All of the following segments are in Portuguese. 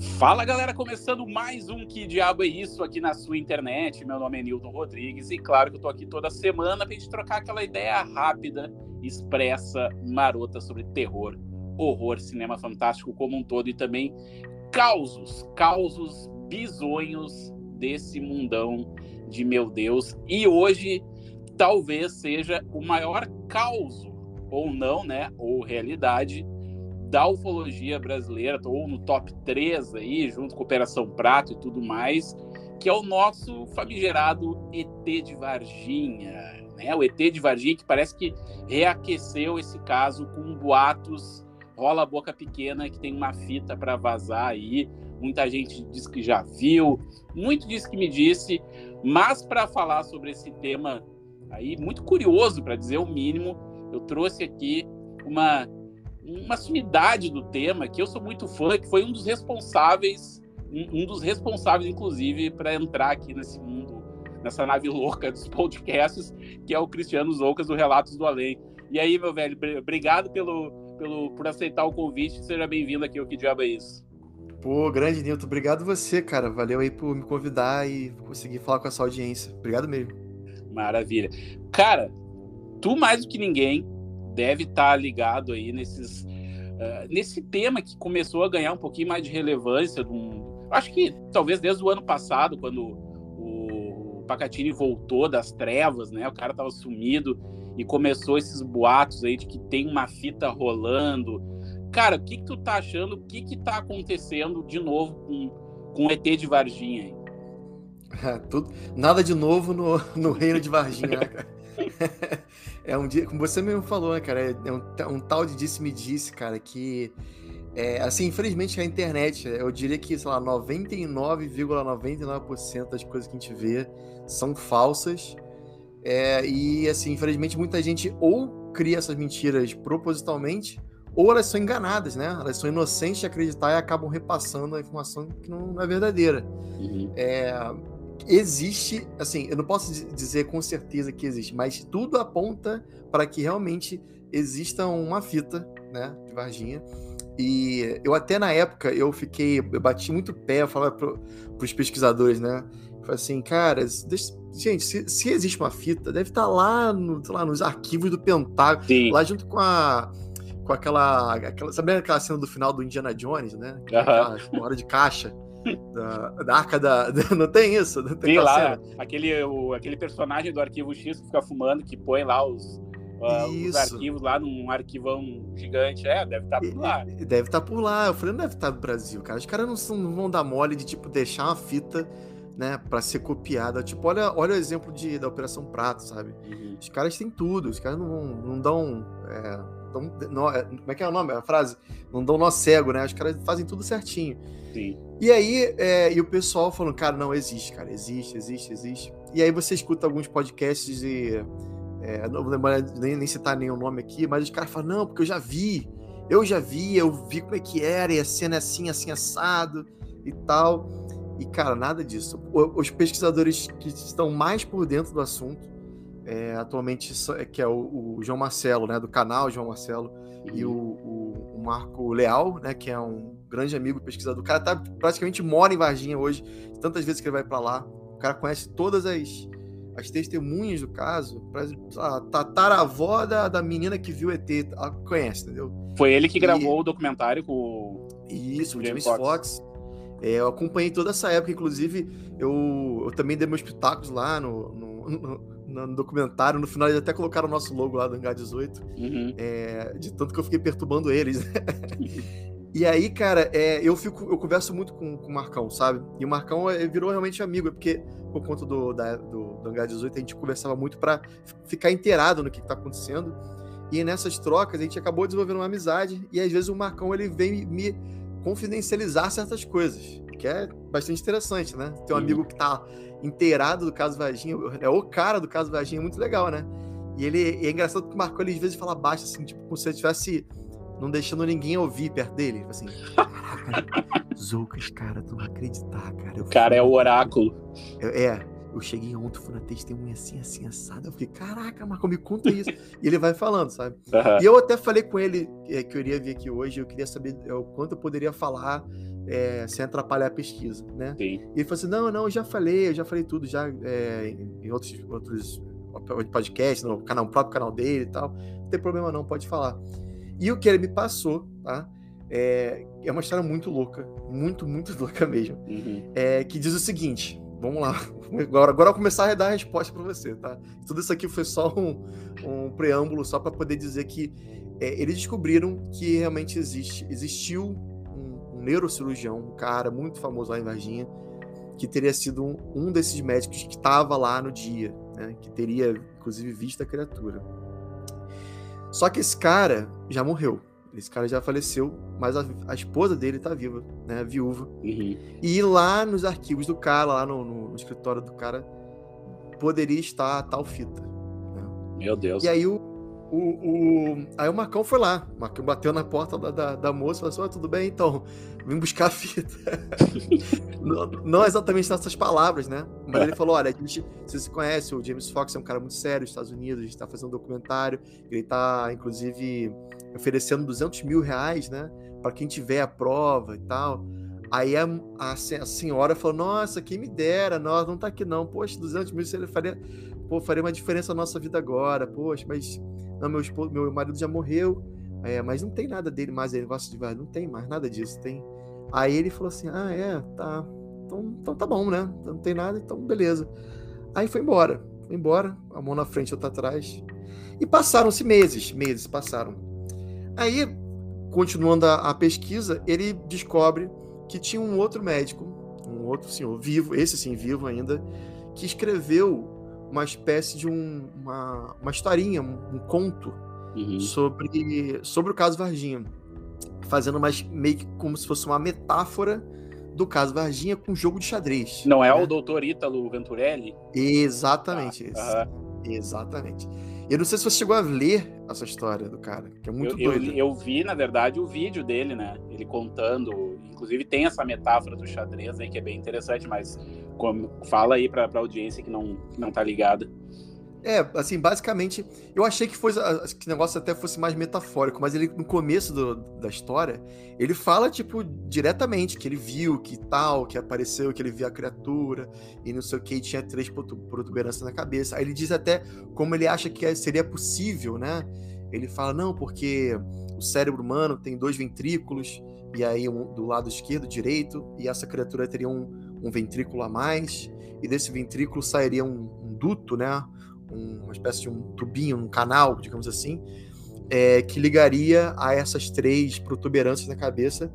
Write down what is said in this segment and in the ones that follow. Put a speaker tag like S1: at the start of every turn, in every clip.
S1: Fala galera, começando mais um Que Diabo é Isso aqui na sua internet. Meu nome é Nilton Rodrigues e claro que eu tô aqui toda semana pra gente trocar aquela ideia rápida, expressa, marota sobre terror, horror, cinema fantástico como um todo e também causos, causos bizonhos desse mundão de meu Deus. E hoje talvez seja o maior caos, ou não, né? Ou realidade da ufologia brasileira, ou no top 3 aí, junto com Operação Prato e tudo mais, que é o nosso famigerado ET de Varginha, né? O ET de Varginha que parece que reaqueceu esse caso com boatos, rola a boca pequena que tem uma fita para vazar aí. Muita gente diz que já viu, muito diz que me disse, mas para falar sobre esse tema aí muito curioso para dizer o mínimo, eu trouxe aqui uma uma sumidade do tema que eu sou muito fã, que foi um dos responsáveis, um, um dos responsáveis, inclusive, para entrar aqui nesse mundo, nessa nave louca dos podcasts, que é o Cristiano Zoucas do Relatos do Além. E aí, meu velho, obrigado pelo, pelo, por aceitar o convite. Seja bem-vindo aqui ao Que Diabo é Isso.
S2: Pô, grande Nilton, obrigado você, cara. Valeu aí por me convidar e conseguir falar com essa audiência. Obrigado mesmo.
S1: Maravilha. Cara, tu mais do que ninguém deve estar tá ligado aí nesses, uh, nesse tema que começou a ganhar um pouquinho mais de relevância. Um, acho que talvez desde o ano passado, quando o Pacatini voltou das trevas, né? O cara estava sumido e começou esses boatos aí de que tem uma fita rolando. Cara, o que, que tu tá achando? O que que tá acontecendo de novo com, com o ET de Varginha aí?
S2: Tudo, nada de novo no, no reino de Varginha, né, cara? é um dia, como você mesmo falou, né, cara? É um, um tal de disse-me disse, cara, que. É, assim, infelizmente a internet, eu diria que, sei lá, 99,99% ,99 das coisas que a gente vê são falsas. É, e, assim, infelizmente muita gente ou cria essas mentiras propositalmente, ou elas são enganadas, né? Elas são inocentes de acreditar e acabam repassando a informação que não, não é verdadeira. Uhum. É, existe, assim, eu não posso dizer com certeza que existe, mas tudo aponta para que realmente exista uma fita, né, de Varginha. E eu até na época eu fiquei, eu bati muito pé, eu falava para os pesquisadores, né, falei assim, cara, deixa, gente, se, se, existe uma fita, deve estar tá lá, no, lá nos arquivos do Pentágono, Sim. lá junto com a com aquela, aquela, sabe aquela cena do final do Indiana Jones, né? Hora de caixa da, da arca da, da, Não tem isso? Não tem
S1: Sim, lá, aquele, o, aquele personagem do arquivo X que fica fumando, que põe lá os, uh, os arquivos lá num arquivão gigante. É, deve estar tá por lá.
S2: Deve estar tá por lá. Eu falei, não deve estar tá no Brasil, cara. Os caras não, não vão dar mole de, tipo, deixar uma fita né, para ser copiada. Tipo, olha, olha o exemplo de, da Operação Prato, sabe? Uhum. Os caras têm tudo, os caras não, não dão. É, dão não, é, como é que é o nome? A frase? Não dão nó cego, né? Os caras fazem tudo certinho.
S1: Sim.
S2: E aí, é, e o pessoal falando, cara, não, existe, cara, existe, existe, existe. E aí você escuta alguns podcasts e. É, não vou lembrar nem, nem citar nenhum nome aqui, mas os caras falam, não, porque eu já vi, eu já vi, eu vi como é que era, e a cena é assim, assim, assado e tal. E, cara, nada disso. Os pesquisadores que estão mais por dentro do assunto, é, atualmente, é, que é o, o, João Marcelo, né, do canal João Marcelo, e o, o, o Marco Leal, né, que é um grande amigo pesquisador. O cara tá, praticamente mora em Varginha hoje, tantas vezes que ele vai para lá. O cara conhece todas as, as testemunhas do caso. A tataravó da, da menina que viu ET, ela conhece, entendeu?
S1: Foi ele que e... gravou o documentário com
S2: Isso, o James, James Fox. Fox. É, eu acompanhei toda essa época, inclusive eu, eu também dei meus pitacos lá no, no, no, no, documentário. No final eles até colocaram o nosso logo lá do Hangar 18, uhum. é, de tanto que eu fiquei perturbando eles. E aí, cara, é, eu fico, eu converso muito com, com o Marcão, sabe? E o Marcão é, virou realmente amigo, é porque por conta do, da, do, do Hangar 18 a gente conversava muito para ficar inteirado no que, está acontecendo. E nessas trocas a gente acabou desenvolvendo uma amizade e às vezes o Marcão ele vem me confidencializar certas coisas, que é bastante interessante, né? Ter um uhum. amigo que tá inteirado do caso Varginha, é o cara do caso Varginha, é muito legal, né? E ele e é engraçado que o Marcão ele às vezes fala baixo, assim, tipo, como se ele tivesse não deixando ninguém ouvir perto dele. Assim, caraca, Zoucas, cara, tu não acreditar, cara.
S1: O cara é o oráculo.
S2: Eu, é, eu cheguei ontem, fui na testemunha assim, assim, assada. Eu fiquei, caraca, Marco, me conta isso. e ele vai falando, sabe? Uhum. E eu até falei com ele é, que eu iria vir aqui hoje, eu queria saber é, o quanto eu poderia falar é, sem atrapalhar a pesquisa, né?
S1: Sim.
S2: E ele falou assim, não, não, eu já falei, eu já falei tudo, já é, em outros, outros podcasts, no, canal, no próprio canal dele e tal, não tem problema não, pode falar. E o que ele me passou, tá? É, é uma história muito louca, muito, muito louca mesmo,
S1: Uhum.
S2: é, que diz o seguinte, vamos lá, agora, agora eu vou começar a dar a resposta para você, tá? Tudo isso aqui foi só um, um preâmbulo, só para poder dizer que é, eles descobriram que realmente existe, existiu um, um, neurocirurgião, um cara muito famoso lá em Varginha, que teria sido um, um desses médicos que estava lá no dia, né, que teria, inclusive, visto a criatura. Só que esse cara já morreu. Esse cara já faleceu, mas a, a esposa dele está viva, né, viúva.
S1: Uhum.
S2: E lá nos arquivos do cara, lá no, no, no escritório do cara, poderia estar a tal fita. Né?
S1: Meu Deus.
S2: E aí o, o, o, aí o Marcão foi lá. O Marcão bateu na porta da, da, da moça e falou assim: tudo bem, então, vim buscar a fita. não, não, exatamente nessas palavras, né? Mas ele falou: olha, a gente, você se conhece, o James Fox é um cara muito sério nos Estados Unidos, a gente está fazendo um documentário, ele está, inclusive, oferecendo 200 mil reais, né? Para quem tiver a prova e tal. Aí a, a, a, senhora falou: Nossa, quem me dera, nós não tá aqui não. Poxa, 200 mil você faria, pô, faria uma diferença na nossa vida agora. Poxa, mas não, meu, esposo, meu marido já morreu, é, mas não tem nada dele mais, ele gosta de não tem mais nada disso, tem. Aí ele falou assim: Ah, é, tá. Então, então tá bom, né? Não tem nada, então beleza. Aí foi embora. Foi embora, a mão na frente, outra atrás. E passaram-se meses, meses passaram. Aí, continuando a, a pesquisa, ele descobre que tinha um outro médico, um outro senhor vivo, esse sim vivo ainda, que escreveu uma espécie de um, uma, uma historinha, um, um conto
S1: uhum.
S2: sobre, sobre o caso Varginha, fazendo mais meio que como se fosse uma metáfora do caso Varginha com jogo de xadrez.
S1: Não é né? o doutor Ítalo Venturelli?
S2: Exatamente ah, esse. Exatamente. Eu não sei se você chegou a ler essa história do cara, que é muito
S1: eu,
S2: doido.
S1: Eu, eu, vi, na verdade, o vídeo dele, né? Ele contando. Inclusive tem essa metáfora do xadrez aí que é bem interessante, mas como, fala aí pra, pra audiência que não, que não tá ligada.
S2: É, assim, basicamente, eu achei que, fosse, que o negócio até fosse mais metafórico, mas ele, no começo do, da história, ele fala, tipo, diretamente que ele viu, que tal, que apareceu, que ele viu a criatura, e não sei o que, e tinha três protuberâncias na cabeça. Aí ele diz até como ele acha que seria possível, né? Ele fala, não, porque o cérebro humano tem dois ventrículos, e aí um do lado esquerdo, direito, e essa criatura teria um, um ventrículo a mais, e desse ventrículo sairia um, um duto, né? Uma espécie de um tubinho, um canal, digamos assim, é, que ligaria a essas três protuberâncias na cabeça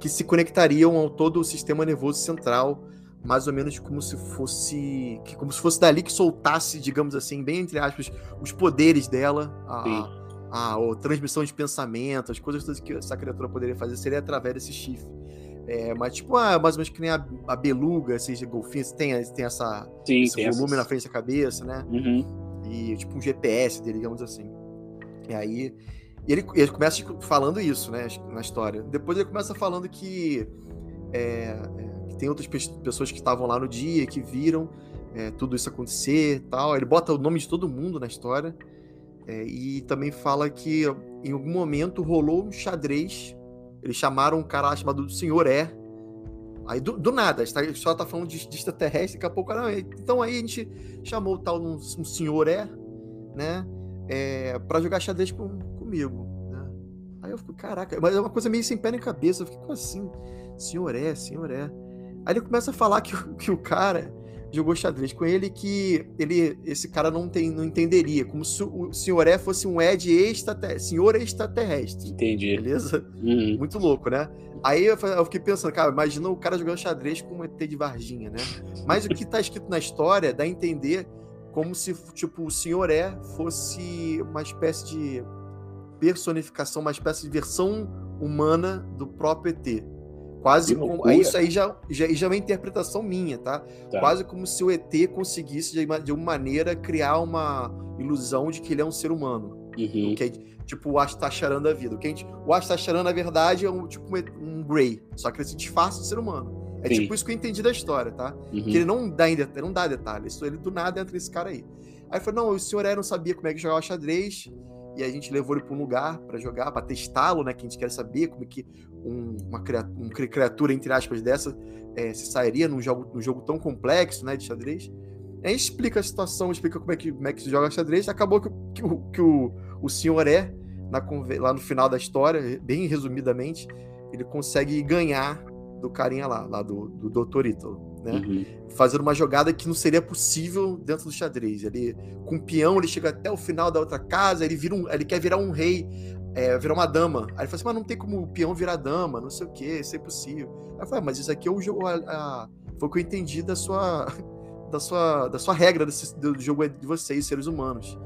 S2: que se conectariam ao todo o sistema nervoso central, mais ou menos como se fosse que como se fosse dali que soltasse, digamos assim, bem entre aspas, os poderes dela, a, a, a transmissão de pensamento, as coisas que essa criatura poderia fazer seria através desse chifre. É, mas tipo, ah, mais ou menos que nem a, a beluga, esses golfinhos, tem, tem, essa,
S1: Sim,
S2: esse
S1: tem
S2: volume
S1: essas...
S2: na frente da cabeça, né?
S1: Uhum.
S2: E tipo um GPS dele, digamos assim. E aí ele, ele começa tipo, falando isso, né, na história. Depois ele começa falando que, é, é, que tem outras pessoas que estavam lá no dia, que viram é, tudo isso acontecer tal. Ele bota o nome de todo mundo na história. É, e também fala que em algum momento rolou um xadrez eles chamaram um cara chamado Senhor É. Aí do, do nada, a história tá falando de, de extraterrestre, daqui a pouco, não, então aí a gente chamou o tal um, um Senhor É, né? É, pra jogar xadrez com, comigo. Né? Aí eu fico, caraca, mas é uma coisa meio sem pé nem cabeça. Eu fico, assim? Senhor É, Senhor É. Aí ele começa a falar que, que o cara jogou xadrez com ele que ele esse cara não tem não entenderia como se o senhor é fosse um Ed extraterrestre, senhor extraterrestre.
S1: Entendi.
S2: Beleza?
S1: Uhum.
S2: Muito louco, né? Aí eu, fiquei pensando, cara, imagina o cara jogando xadrez com um ET de Varginha, né? Mas o que tá escrito na história dá a entender como se tipo o senhor é fosse uma espécie de personificação, uma espécie de versão humana do próprio ET. Quase como. Isso aí já, já, já é uma interpretação minha, tá? tá? Quase como se o ET conseguisse, de, de uma maneira, criar uma ilusão de que ele é um ser humano.
S1: Uhum.
S2: Que é, tipo o Astacharan da vida. O, que gente, o Astacharan, na verdade, é um tipo um, Grey, só que ele se disfarça de ser humano. É Sim. tipo isso que eu entendi da história, tá?
S1: Uhum.
S2: Que ele não dá, não dá detalhes. Ele do nada entra esse cara aí. Aí falou: não, o senhor é, não sabia como é que jogava xadrez. e a gente levou ele para um lugar para jogar, para testá-lo, né? Que a gente quer saber como é que um, uma criatura, uma criatura, entre aspas, dessa é, se sairia num jogo, num jogo tão complexo, né? De xadrez. A gente explica a situação, explica como é que, como é que se joga xadrez. Acabou que, que, o, que o, o senhor é, na, lá no final da história, bem resumidamente, ele consegue ganhar do carinha lá, lá do, do Dr. Ítalo né? Uhum. Fazendo uma jogada que não seria possível dentro do xadrez. Ele, com o peão, ele chega até o final da outra casa, ele, vira um, ele quer virar um rei, é, virar uma dama. Aí ele fala assim, mas não tem como o peão virar dama, não sei o que, isso é impossível. Aí eu falei, ah, mas isso aqui é o jogo. A, a, foi o que eu entendi da sua. Da sua, da sua regra desse, do jogo de vocês, seres humanos.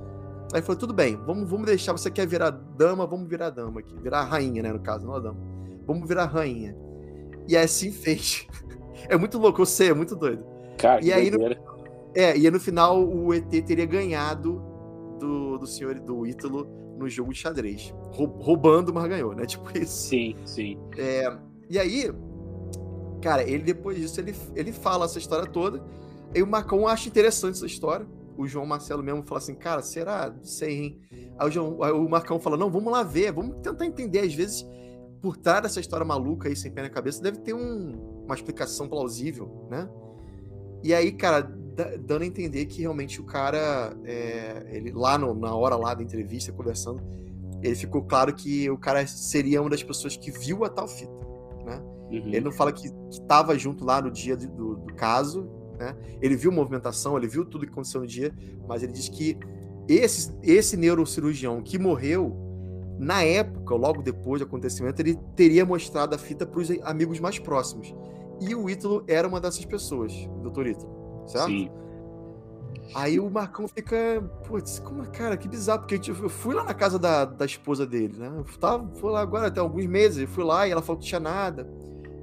S2: Aí ele falou, tudo bem, vamos, vamos deixar, você quer virar dama, vamos virar dama aqui. Virar rainha, né, no caso, não a dama. Vamos virar rainha. E assim fez. É muito louco, eu sei, é muito doido.
S1: Cara,
S2: e aí, no, é, e aí no final o ET teria ganhado do, do senhor do Ítalo no jogo de xadrez. Roubando, mas ganhou, né? Tipo isso.
S1: Sim, sim.
S2: É, e aí, cara, ele depois disso, ele, ele fala essa história toda. E o Marcão acha interessante essa história. O João Marcelo mesmo fala assim, cara, será? Não sei, hein? Aí o, João, aí o Marcão fala, não, vamos lá ver, vamos tentar entender. Às vezes, por trás dessa história maluca aí, sem pé na cabeça, deve ter um, uma explicação plausível, né? E aí, cara, dando a entender que realmente o cara, é, ele lá no, na hora lá da entrevista, conversando, ele ficou claro que o cara seria uma das pessoas que viu a tal fita, né? Uhum. Ele não fala que estava junto lá no dia do, do, do, caso, né? Ele viu movimentação, ele viu tudo que aconteceu no dia, mas ele diz que esse, esse neurocirurgião que morreu, na época, logo depois do acontecimento, ele teria mostrado a fita para os amigos mais próximos. E o Ítalo era uma dessas pessoas, o doutor Ítalo, certo? Sim. Aí o Marcão fica, putz, como, cara, que bizarro, porque eu fui lá na casa da, da esposa dele, né? Eu tava, fui lá agora até alguns meses, eu fui lá e ela falou que tinha nada.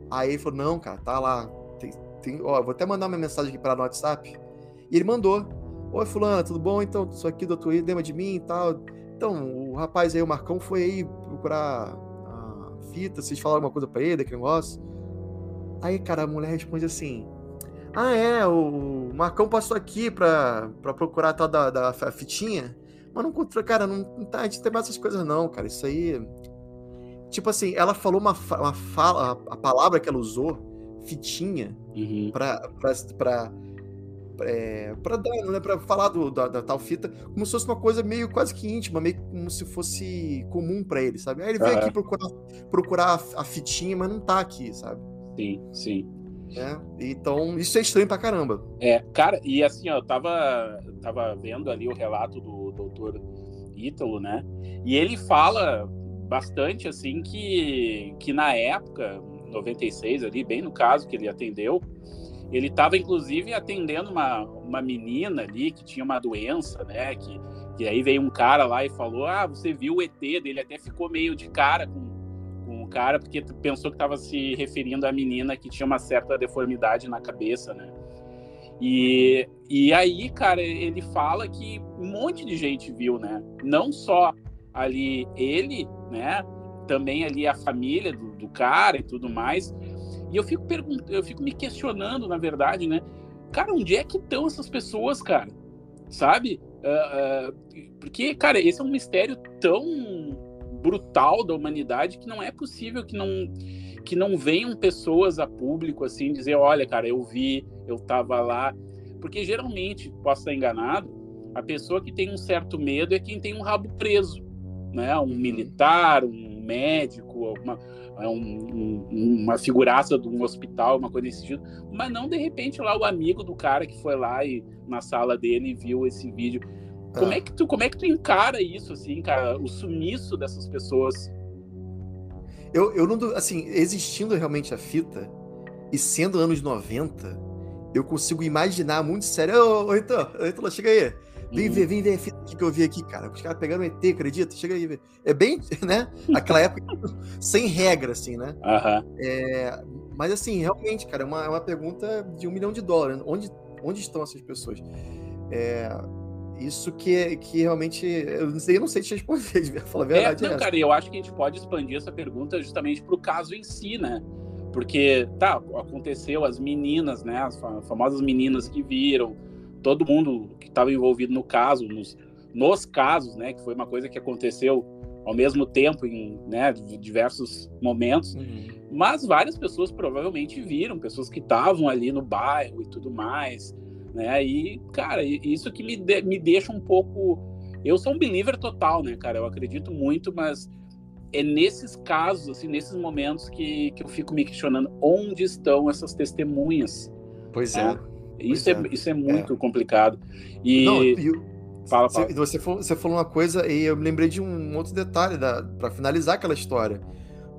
S2: Aí ele falou, não, cara, tá lá. Tem, tem, ó, vou até mandar uma mensagem aqui para no WhatsApp. E ele mandou. Oi, fulano, tudo bom? Então, sou aqui, doutor Ítalo, lembra de mim e tal. Então, o rapaz aí, o Marcão, foi aí procurar a fita, vocês falaram alguma coisa pra ele, aquele negócio. Aí, cara, a mulher responde assim: Ah, é, o Marcão passou aqui pra, pra procurar a tal da, da fitinha, mas não encontrou, cara, não, não tá, a gente tem mais essas coisas, não, cara. Isso aí. Tipo assim, ela falou uma, uma fala, a palavra que ela usou, fitinha, uhum. pra, pra, pra é, para dar, né, para falar do, da, da, tal fita, como se fosse uma coisa meio quase que íntima, meio como se fosse comum para ele, sabe? Aí ele veio aqui procurar, procurar a, a, fitinha, mas não tá aqui, sabe?
S1: Sim, sim.
S2: É, então, isso é estranho pra caramba.
S1: É, cara, e assim, ó, eu tava, tava vendo ali o relato do doutor Ítalo, né? E ele fala bastante, assim, que, que na época, 96 ali, bem no caso que ele atendeu, ele estava, inclusive, atendendo uma, uma menina ali que tinha uma doença, né? Que, que aí veio um cara lá e falou: Ah, você viu o ET dele? Até ficou meio de cara com, cara, porque pensou que estava se referindo à menina que tinha uma certa deformidade na cabeça, né? E, e aí, cara, ele fala que um monte de gente viu, né? Não só ali ele, né? Também ali a família do, do cara e tudo mais, e eu fico perguntando, eu fico me questionando, na verdade, né? Cara, onde é que estão essas pessoas, cara? Sabe? Uh, uh, porque, cara, esse é um mistério tão brutal da humanidade que não é possível que não que não venham pessoas a público assim dizer, olha, cara, eu vi, eu tava lá, porque geralmente, posso estar enganado, a pessoa que tem um certo medo é quem tem um rabo preso, né? Um uhum. militar, um médico, alguma é um, um, uma figuraça de um hospital, uma coisa desse sentido, mas não de repente lá o amigo do cara que foi lá e na sala dele viu esse vídeo. Como é. é que tu como é que tu encara isso assim, cara, o sumiço dessas pessoas?
S2: Eu, eu não assim, existindo realmente a fita e sendo anos 90, eu consigo imaginar muito sério. Ô, ô Heitor, Heitor, chega aí. Vem ver, vem ver a fita que eu vi aqui, cara. Os caras pegando ET, acredita? Chega aí. É bem, né? Aquela época sem regra, assim, né?
S1: Uhum.
S2: É, mas, assim, realmente, cara, é uma, é uma pergunta de um milhão de dólares. Onde, onde estão essas pessoas? É, isso que, que realmente. Eu não sei, eu não sei te responder, falar a é, verdade.
S1: É, não, cara, eu acho que a gente pode expandir essa pergunta justamente para o caso em si, né? Porque, tá, aconteceu as meninas, né? As famosas meninas que viram todo mundo que estava envolvido no caso, nos, nos casos, né, que foi uma coisa que aconteceu ao mesmo tempo em né, diversos momentos, uhum. mas várias pessoas provavelmente viram, pessoas que estavam ali no bairro e tudo mais, né? E cara, isso que me, de, me deixa um pouco, eu sou um believer total, né, cara? Eu acredito muito, mas é nesses casos, assim, nesses momentos que, que eu fico me questionando onde estão essas testemunhas.
S2: Pois né?
S1: é. Isso, é, é, isso é muito é. complicado. E. Não,
S2: Fala, fala. Você, você falou uma coisa e eu me lembrei de um outro detalhe para finalizar aquela história.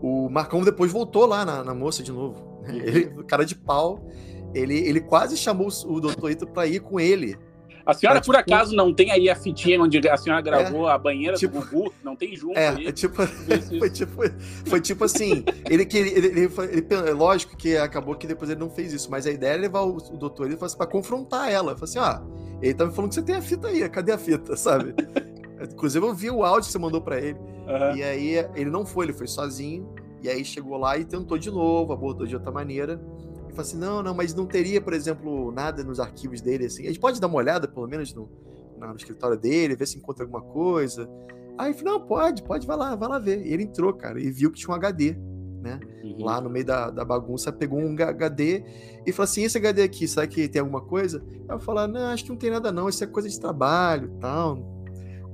S2: O Marcão depois voltou lá na, na moça de novo. Né? Uhum. Ele, cara de pau, ele, ele quase chamou o doutor Ito para ir com ele
S1: a senhora, é, tipo, por acaso, não tem aí a fitinha onde a senhora gravou é, a banheira tipo, do Gugu? Não tem junto
S2: é,
S1: aí?
S2: É tipo, foi, tipo, foi tipo assim, ele que ele, ele, ele, lógico que acabou que depois ele não fez isso, mas a ideia é levar o, o doutor ele assim, para confrontar ela. Falou assim, ó, ele tá me falando que você tem a fita aí, cadê a fita, sabe? Inclusive eu vi o áudio que você mandou para ele. Uhum. E aí ele não foi, ele foi sozinho. E aí chegou lá e tentou de novo, abordou de outra maneira fala assim, não, não, mas não teria, por exemplo, nada nos arquivos dele, assim. A gente pode dar uma olhada, pelo menos, no, no escritório dele, ver se encontra alguma coisa. Aí ele falou, não, pode, pode, vai lá, vai lá ver. E ele entrou, cara, e viu que tinha um HD, né? Uhum. Lá no meio da, da bagunça, pegou um HD e falou assim, esse HD aqui, será que tem alguma coisa? Aí eu falei, não, acho que não tem nada não, isso é coisa de trabalho tal.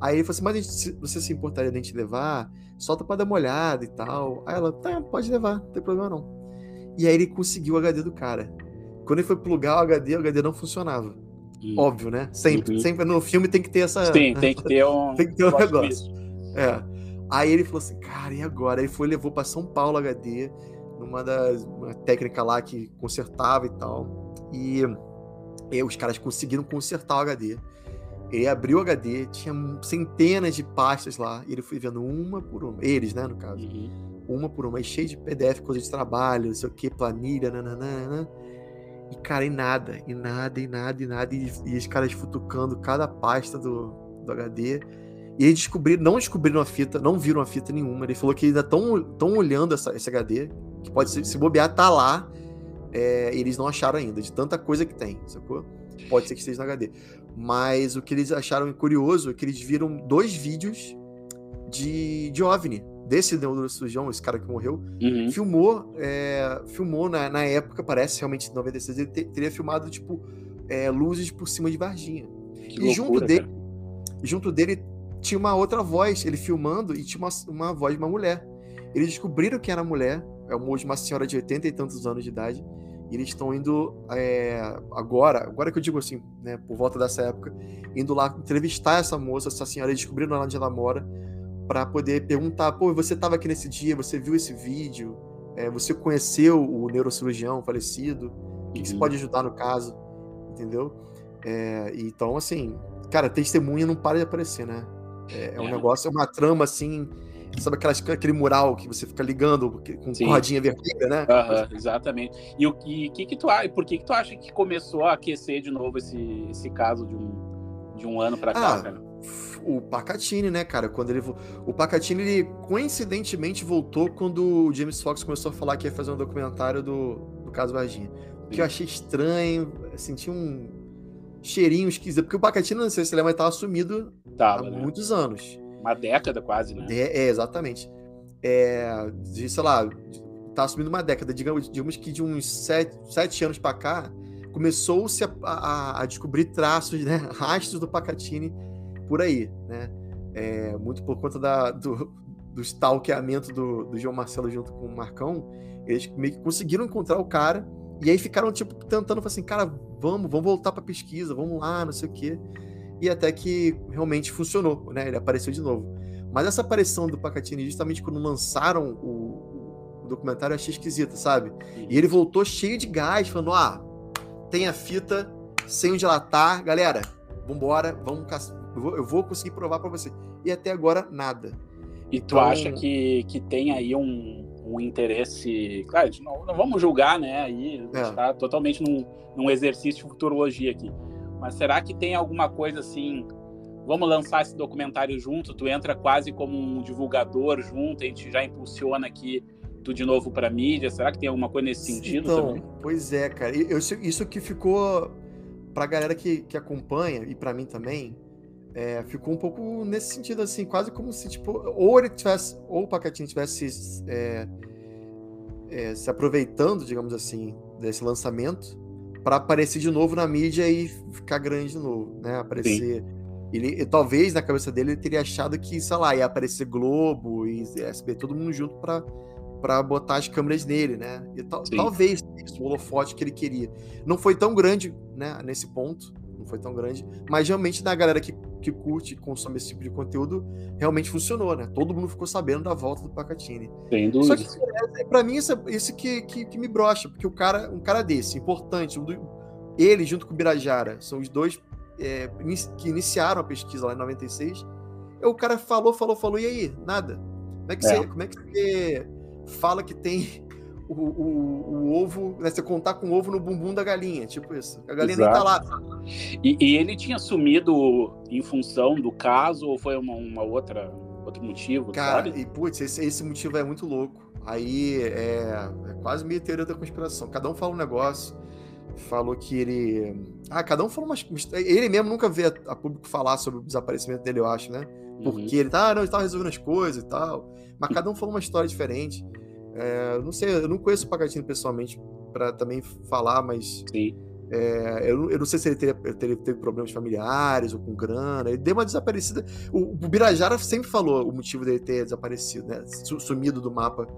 S2: Aí ele falou assim, mas gente, você se importaria de a gente levar? Solta pra dar uma olhada e tal. Aí ela, tá, pode levar, não tem problema não. E aí ele conseguiu o HD do cara. Quando ele foi plugar o HD, o HD não funcionava. Hum. Óbvio, né? Sempre, uhum. sempre no filme tem que ter essa.
S1: Sim, tem que ter um,
S2: tem que ter um negócio. É. Aí ele falou assim, cara, e agora? Ele foi levou para São Paulo HD, numa das uma técnica lá que consertava e tal. E, e os caras conseguiram consertar o HD. Ele abriu o HD, tinha centenas de pastas lá, e ele foi vendo uma por uma. Eles, né, no caso. Uhum uma por uma, e cheio de PDF, coisa de trabalho, não sei o que, planilha, nananana. E, cara, e nada, e nada, e nada, e nada, e, e os caras futucando cada pasta do, do HD. E eles descobriram, não descobriram a fita, não viram a fita nenhuma. Ele falou que ainda estão olhando essa, esse HD, que pode ser, se bobear, tá lá. É, eles não acharam ainda, de tanta coisa que tem, sacou? Pode ser que esteja no HD. Mas o que eles acharam curioso é que eles viram dois vídeos de, de OVNI desse neurocirurgião, esse cara que morreu, uhum. filmou, é, filmou na, na, época, parece realmente em 96, ele te, teria filmado, tipo, é, luzes por cima de Varginha. Que e loucura, junto dele, junto dele tinha uma outra voz, ele filmando, e tinha uma, uma voz de uma mulher. Eles descobriram que era mulher, é uma senhora de 80 e tantos anos de idade, e eles estão indo é, agora, agora que eu digo assim, né, por volta dessa época, indo lá entrevistar essa moça, essa senhora, eles descobriram onde ela mora, para poder perguntar, pô, você estava aqui nesse dia, você viu esse vídeo, é, você conheceu o neurocirurgião falecido, o que, uhum. que você pode ajudar no caso, entendeu? É, então, assim, cara, testemunha não para de aparecer, né? É, é um é. negócio, é uma trama assim, sabe aquelas, aquele mural que você fica ligando com Sim. cordinha vermelha, né?
S1: Uhum, exatamente. E o que, que, que tu? Por que, que tu acha que começou a aquecer de novo esse, esse caso de um, de um ano para cá, ah, cara?
S2: O Pacatini, né, cara? Quando ele o Pacatini ele coincidentemente voltou quando o James Fox começou a falar que ia fazer um documentário do, do caso Varginha. O que eu achei estranho, senti um cheirinho esquisito, porque o Pacatini, não sei se você lembra, estava sumido tava, há né? muitos anos.
S1: Uma década quase, né? É,
S2: é exatamente. É, de, sei lá, tá assumindo uma década, digamos, digamos que de uns sete, sete anos para cá, começou-se a, a, a, descobrir traços, né, rastros do Pacatini por aí, né? É, muito por conta da, do, do stalkeamento do, do João Marcelo junto com o Marcão, eles meio que conseguiram encontrar o cara, e aí ficaram, tipo, tentando, assim, cara, vamos, vamos voltar pra pesquisa, vamos lá, não sei o quê. E até que realmente funcionou, né? Ele apareceu de novo. Mas essa aparição do Pacatini, justamente quando lançaram o, o documentário, eu achei esquisita, sabe? E ele voltou cheio de gás, falando, ah, tem a fita, sem o dilatar, galera, vambora, vamos eu vou, eu vou conseguir provar para você. E até agora, nada.
S1: E tu então... acha que, que tem aí um, um interesse. Claro, não, não vamos julgar, né? Aí é. está totalmente num, num exercício de futurologia aqui. Mas será que tem alguma coisa assim? Vamos lançar esse documentário junto? Tu entra quase como um divulgador junto, a gente já impulsiona aqui tu de novo para mídia. Será que tem alguma coisa nesse sentido?
S2: Então,
S1: também?
S2: pois é, cara. Eu, isso que ficou pra galera que, que acompanha e para mim também é, ficou um pouco nesse sentido, assim, quase como se, tipo, ou ele tivesse, ou o Pacatini tivesse é, é, se aproveitando, digamos assim, desse lançamento para aparecer de novo na mídia e ficar grande de novo, né? Aparecer. Ele, talvez na cabeça dele ele teria achado que, sei lá, ia aparecer Globo e SB, todo mundo junto para para botar as câmeras nele, né? E tal, talvez isso, o holofote que ele queria. Não foi tão grande, né, nesse ponto, não foi tão grande, mas realmente na galera que, que curte, consome esse tipo de conteúdo, realmente funcionou, né? Todo mundo ficou sabendo da volta do Pacatini.
S1: Sem dúvida.
S2: Só que, é, para mim, isso, é, isso que, que, que, me brocha, porque o cara, um cara desse, importante, um do, ele junto com o Birajara, são os dois é, que iniciaram a pesquisa lá em 96. O cara falou, falou, falou, e aí? Nada. Como é que, é. Você, como é que você fala que tem o, o, o, ovo, né? Você contar com o ovo no bumbum da galinha, tipo isso. A galinha Exato. nem tá lá.
S1: E, e, ele tinha sumido em função do caso ou foi uma, uma outra outro motivo?
S2: Cara,
S1: sabe?
S2: e putz, esse, esse motivo é muito louco. Aí é, é quase meio teoria da conspiração. Cada um fala um negócio. Falou que ele. Ah, cada um falou umas. Ele mesmo nunca vê a, a público falar sobre o desaparecimento dele, eu acho, né? Porque uhum. ele tá, ah, não, ele tava resolvendo as coisas e tal. Mas cada um falou uma história diferente. É, não sei, eu não conheço o Pagatino pessoalmente para também falar, mas.
S1: Sim.
S2: É, eu, eu, não sei se ele teria, teria, teve problemas familiares ou com grana. Ele deu uma desaparecida. O, o Birajara sempre falou o motivo dele ter desaparecido, né? Sumido do mapa.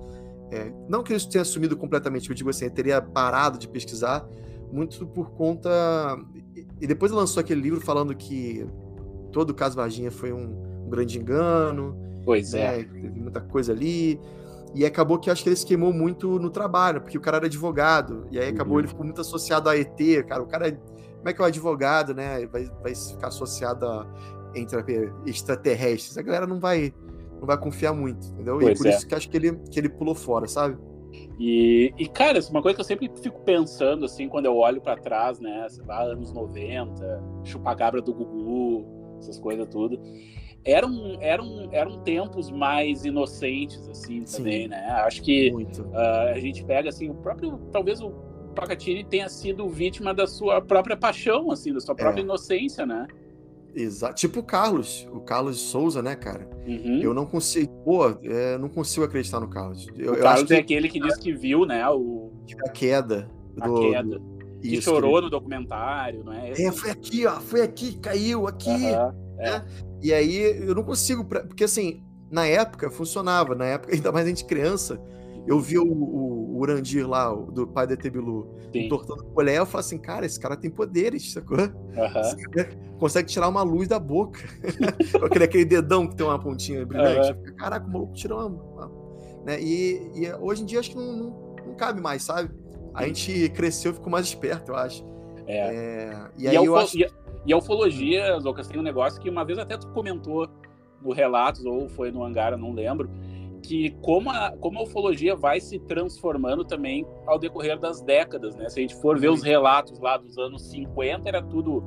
S2: É, não que ele tenha sumido completamente, eu digo assim, ele teria parado de pesquisar, muito por conta. E depois ele lançou aquele livro falando que todo o caso Varginha foi um, um grande engano.
S1: Pois né? é.
S2: Teve muita coisa ali. E acabou que acho que ele se queimou muito no trabalho, porque o cara era advogado. E aí acabou, uhum. ele ficou muito associado a ET, cara. O cara. Como é que é o advogado, né? Vai, vai ficar associado a entre extraterrestres. A galera não vai não vai confiar muito, entendeu? Pois e por é. isso que acho que ele, que ele pulou fora, sabe?
S1: E, e, cara, é uma coisa que eu sempre fico pensando, assim, quando eu olho para trás, né? Sei lá, anos 90, chupacabra do Gugu, essas coisas tudo eram, eram, eram tempos mais inocentes, assim, também, Sim, né? Acho que uh, a gente pega, assim, o próprio, talvez o Pacatini tenha sido vítima da sua própria paixão, assim, da sua própria é. inocência, né?
S2: Exato. Tipo o Carlos, o Carlos Souza, né, cara?
S1: Uhum.
S2: Eu não consigo, pô, é, não consigo acreditar no Carlos. Eu,
S1: o Carlos é que... aquele que disse que viu, né, o...
S2: A queda.
S1: Do, a queda. Que Isso, chorou que... no documentário, não é?
S2: É, foi aqui, ó, foi aqui, caiu, aqui. Uhum. É. Né? E aí eu não consigo, porque assim, na época funcionava, na época, ainda mais a gente criança, eu vi o, o, o Urandir lá, o, do pai da Etebilu, entortando o colher, eu falo assim, cara, esse cara tem poderes, sacou?
S1: Uhum.
S2: consegue tirar uma luz da boca. aquele, aquele dedão que tem uma pontinha brilhante. Uhum. Caraca, o maluco tirou uma. uma né? e, e, hoje em dia acho que não, não, não cabe mais, sabe? A gente cresceu, ficou mais esperto, eu acho.
S1: É. é e aí e eu acho. E a ufologia, Lucas, tem um negócio que uma vez até tu comentou no Relatos, ou foi no Angara, não lembro, que como a, como a ufologia vai se transformando também ao decorrer das décadas, né? Se a gente for ver os relatos lá dos anos 50, era tudo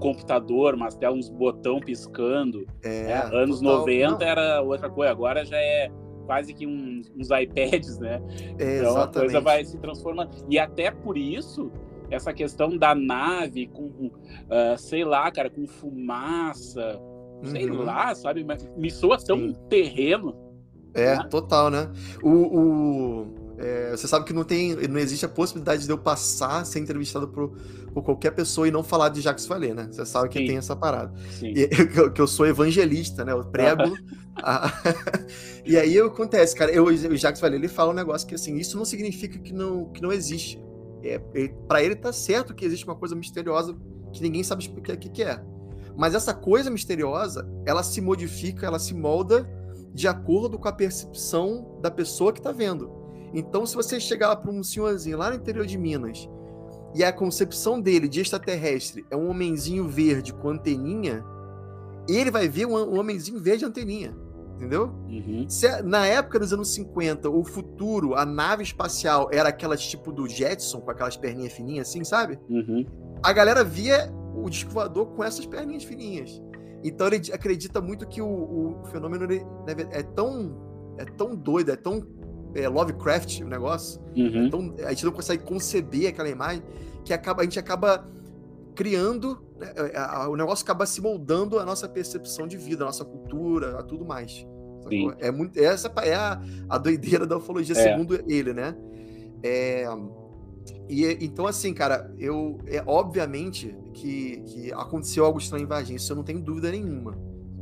S1: computador, mas até uns botão piscando.
S2: É,
S1: né? Anos total, 90 não. era outra coisa, agora já é quase que uns, uns iPads, né?
S2: É,
S1: então
S2: exatamente.
S1: a coisa vai se transformando. E até por isso essa questão da nave com, uh, sei lá, cara, com fumaça, uhum. sei lá, sabe? Me soa tão Sim. terreno.
S2: É, né? total, né? O, o é, você sabe que não tem, não existe a possibilidade de eu passar ser entrevistado por, por qualquer pessoa e não falar de Jacques Vallée, né? Você sabe que Sim. tem essa parada. E, que, eu sou evangelista, né? Eu prego. a... e aí acontece, cara. Eu, o Jacques Vallée ele fala um negócio que assim, isso não significa que não, que não existe é, para ele tá certo que existe uma coisa misteriosa que ninguém sabe explicar o que, que é. Mas essa coisa misteriosa, ela se modifica, ela se molda de acordo com a percepção da pessoa que está vendo. Então, se você chegar para um senhorzinho lá no interior de Minas e a concepção dele de extraterrestre é um homenzinho verde com anteninha, ele vai ver um, um homenzinho verde anteninha entendeu?
S1: Uhum.
S2: Se, na época dos anos 50, o futuro, a nave espacial era aquela tipo do Jetson, com aquelas perninhas fininhas assim, sabe?
S1: Uhum.
S2: A galera via o disco com essas perninhas fininhas. Então ele acredita muito que o, o fenômeno ele, é tão é tão doido, é tão é, Lovecraft o negócio.
S1: Uhum.
S2: Então a gente não consegue conceber aquela imagem que acaba, a gente acaba criando, né, o negócio acaba se moldando a nossa percepção de vida, a nossa cultura, a tudo mais. É muito, essa é a, a doideira da ufologia, é. segundo ele, né? É, e então, assim, cara, eu é obviamente que, que aconteceu algo estranho em Varginha, isso eu não tenho dúvida nenhuma.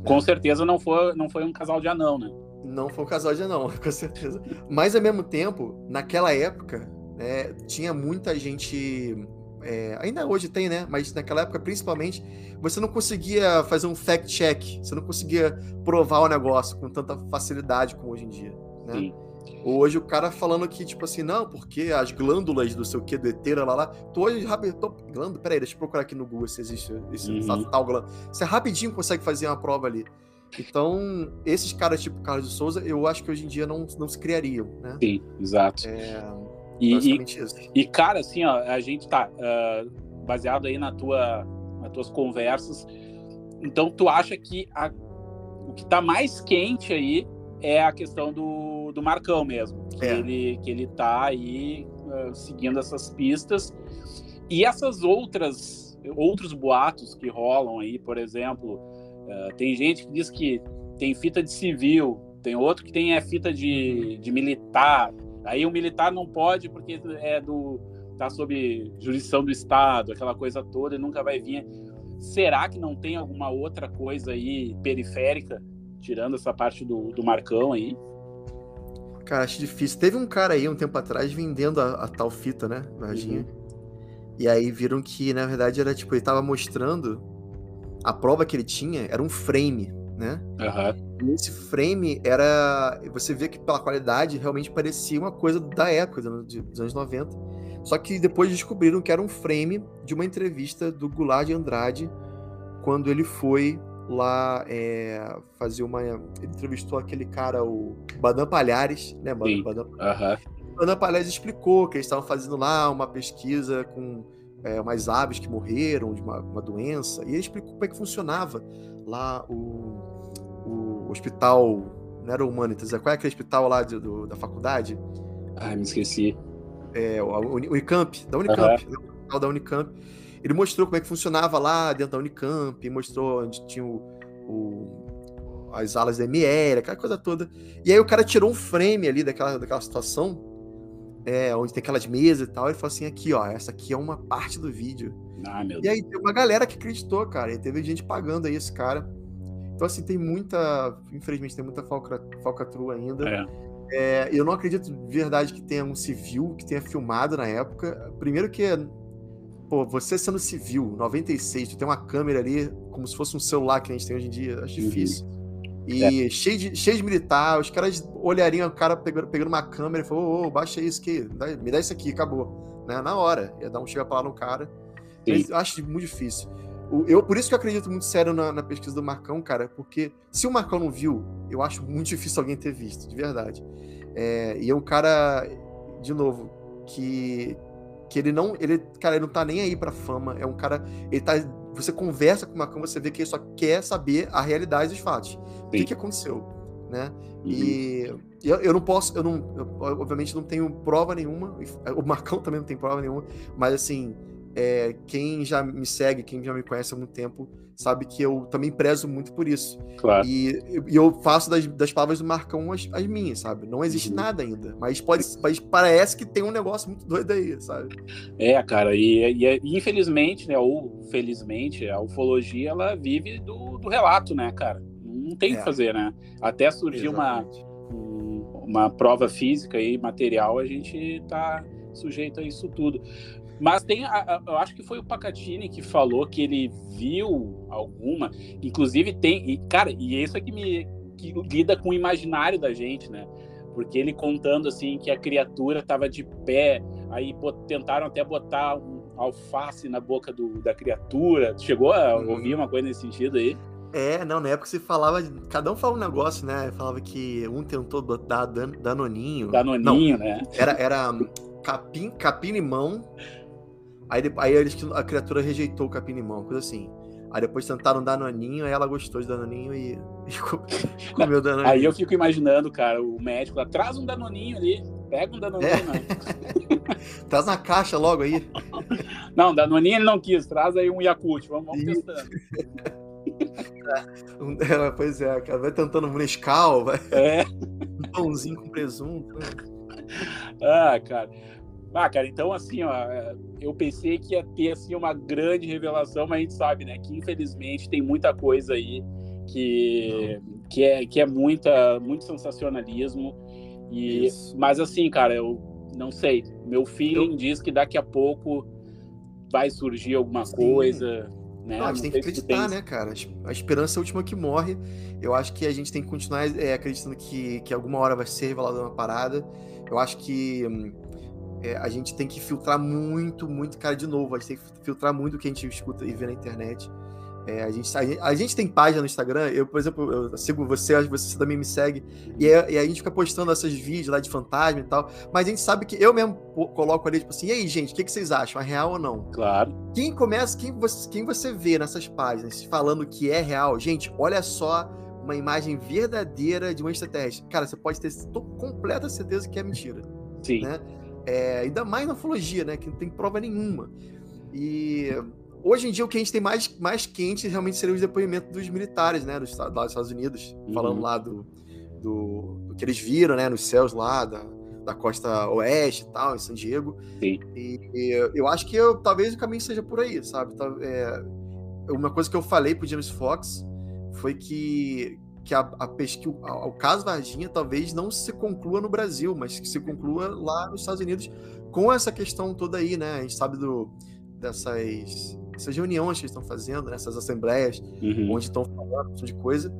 S1: Com né? certeza não foi, não foi um casal de anão, né?
S2: Não foi um casal de anão, com certeza. Mas ao mesmo tempo, naquela época, né, tinha muita gente. É, ainda hoje tem, né? Mas naquela época, principalmente, você não conseguia fazer um fact-check, você não conseguia provar o negócio com tanta facilidade como hoje em dia. Né? Sim. Hoje o cara falando que, tipo assim, não, porque as glândulas do seu eteira lá, lá. Tô hoje rápido. Tô, glândula, peraí, deixa eu procurar aqui no Google se existe esse uhum. tal glândula. Você rapidinho consegue fazer uma prova ali. Então, esses caras tipo Carlos de Souza, eu acho que hoje em dia não, não se criariam, né?
S1: Sim, exato. É, e, e, e, cara, assim, ó, a gente tá uh, baseado aí na tua, nas tuas conversas. Então, tu acha que a, o que tá mais quente aí é a questão do, do Marcão mesmo. Que, é. ele, que ele tá aí uh, seguindo essas pistas. E essas outras, outros boatos que rolam aí, por exemplo, uh, tem gente que diz que tem fita de civil, tem outro que tem é fita de, de militar. Aí o militar não pode porque é do tá sob jurisdição do Estado, aquela coisa toda, e nunca vai vir. Será que não tem alguma outra coisa aí periférica tirando essa parte do, do Marcão aí.
S2: Cara, acho difícil. Teve um cara aí um tempo atrás vendendo a, a tal fita, né? Varginha. Uhum. E aí viram que, na verdade, era tipo, ele tava mostrando a prova que ele tinha era um frame, né?
S1: Uhum.
S2: E esse frame era. Você vê que pela qualidade realmente parecia uma coisa da época, dos anos 90. Só que depois descobriram que era um frame de uma entrevista do Goulart de Andrade quando ele foi lá é, fazer uma. Ele entrevistou aquele cara, o Badan Palhares, né? Badan, Badan,
S1: uhum.
S2: Badan Palhares explicou que eles estavam fazendo lá uma pesquisa com é, umas aves que morreram de uma, uma, doença, e ele explicou como é que funcionava lá o, o hospital. Não era o Humanitas, é, qual é aquele hospital lá de, do, da faculdade?
S1: Ai, me esqueci.
S2: É, o Unicamp, da Unicamp, uhum. da Unicamp ele mostrou como é que funcionava lá dentro da Unicamp, mostrou onde tinha o, o, as alas da ML, aquela coisa toda. E aí o cara tirou um frame ali daquela, daquela situação, é, onde tem aquelas mesas e tal, e falou assim: aqui, ó, essa aqui é uma parte do vídeo.
S1: Ah,
S2: e aí tem uma galera que acreditou, cara, e teve gente pagando aí esse cara. Então, assim, tem muita. Infelizmente, tem muita falca, falcatrua ainda.
S1: É.
S2: É, eu não acredito de verdade que tenha um civil que tenha filmado na época. Primeiro que pô, você sendo civil, 96, tu tem uma câmera ali, como se fosse um celular que a gente tem hoje em dia, acho uhum. difícil. E é. cheio, de, cheio de militar, os caras olhariam o cara pegando, pegando uma câmera e falou, ô, oh, baixa isso aqui, me dá isso aqui, acabou. Né? Na hora, ia dar um chega pra lá no cara. Mas eu acho muito difícil. Eu, por isso que eu acredito muito sério na, na, pesquisa do Marcão, cara, porque se o Marcão não viu, eu acho muito difícil alguém ter visto, de verdade. É, e é um cara, de novo, que, que ele não, ele, cara, ele não tá nem aí pra fama, é um cara, ele tá, você conversa com o Macão, você vê que ele só quer saber a realidade dos fatos. Sim. O que que aconteceu, né? Uhum. E eu, eu, não posso, eu não, eu, obviamente não tenho prova nenhuma, o Marcão também não tem prova nenhuma, mas assim, é, quem já me segue, quem já me conhece há muito tempo, sabe que eu também prezo muito por isso.
S1: Claro.
S2: E, e eu faço das, das palavras do Marcão as, as minhas, sabe? Não existe uhum. nada ainda, mas, pode, mas parece que tem um negócio muito doido aí, sabe?
S1: É, cara, e, e, e infelizmente, né, ou felizmente, a ufologia, ela vive do, do relato, né, cara? Não tem o é. que fazer, né? Até surgir uma, uma prova física e material, a gente tá sujeito a isso tudo. Mas tem, a, a, eu acho que foi o Pacatini que falou que ele viu alguma, inclusive tem, e, cara, e isso é que me que lida com o imaginário da gente, né? Porque ele contando assim que a criatura estava de pé, aí tentaram até botar um alface na boca do, da criatura. Chegou a uhum. ouvir uma coisa nesse sentido aí?
S2: É, não, na época se falava, cada um falava um negócio, né? Falava que um tentou dar dan, danoninho.
S1: Danoninho, não, né?
S2: Era, era capim, capim limão Aí, aí eles, a criatura rejeitou o capim-limão, coisa assim. Aí depois tentaram dar naninho, aí ela gostou de danoninho e, e comeu danoninho.
S1: Aí eu fico imaginando, cara, o médico lá, traz um danoninho ali, pega um danoninho. É.
S2: Traz na caixa logo aí.
S1: Não, Danoninho ele não quis. Traz aí um Yakult. Vamos, vamos testando.
S2: É, pois é, cara. Vai tentando um Nescau, vai.
S1: É.
S2: Um pãozinho com presunto. Né?
S1: Ah, cara. Ah, cara, então assim, ó, eu pensei que ia ter assim uma grande revelação, mas a gente sabe, né, que infelizmente tem muita coisa aí que, que é que é muita muito sensacionalismo e Isso. mas assim, cara, eu não sei, meu feeling eu... diz que daqui a pouco vai surgir alguma Sim. coisa, né?
S2: Não, a gente tem que acreditar, né, cara? A esperança é a última que morre. Eu acho que a gente tem que continuar é, acreditando que, que alguma hora vai ser revelada uma parada. Eu acho que é, a gente tem que filtrar muito, muito, cara, de novo, a gente tem que filtrar muito o que a gente escuta e vê na internet. É, a, gente, a, a, gente tem página no Instagram, eu, por exemplo, eu sigo você, acho que você também me segue, e, é, e, a gente fica postando esses vídeos lá de fantasma e tal, mas a gente sabe que eu mesmo coloco ali, tipo assim, e aí, gente, o que, que, vocês acham? É real ou não?
S1: Claro.
S2: Quem começa, quem você, quem você vê nessas páginas falando que é real, gente, olha só uma imagem verdadeira de um extraterrestre. Cara, você pode ter completa certeza que é mentira.
S1: Sim.
S2: Né? É, ainda mais na ufologia, né? Que não tem prova nenhuma. E hoje em dia o que a gente tem mais, mais quente realmente seria os depoimentos dos militares, né? Dos, lá dos Estados Unidos, uhum. falando lá do, do, do, que eles viram, né? Nos céus lá da, da costa oeste e tal, em San Diego.
S1: Sim.
S2: E, e eu acho que eu, talvez o caminho seja por aí, sabe? É, uma coisa que eu falei pro James Fox foi que que a, a pesquisa, o caso Varginha talvez não se conclua no Brasil, mas que se conclua lá nos Estados Unidos com essa questão toda aí, né? A gente sabe do, dessas, dessas reuniões que estão fazendo, né? essas assembleias, uhum. onde estão falando de coisa.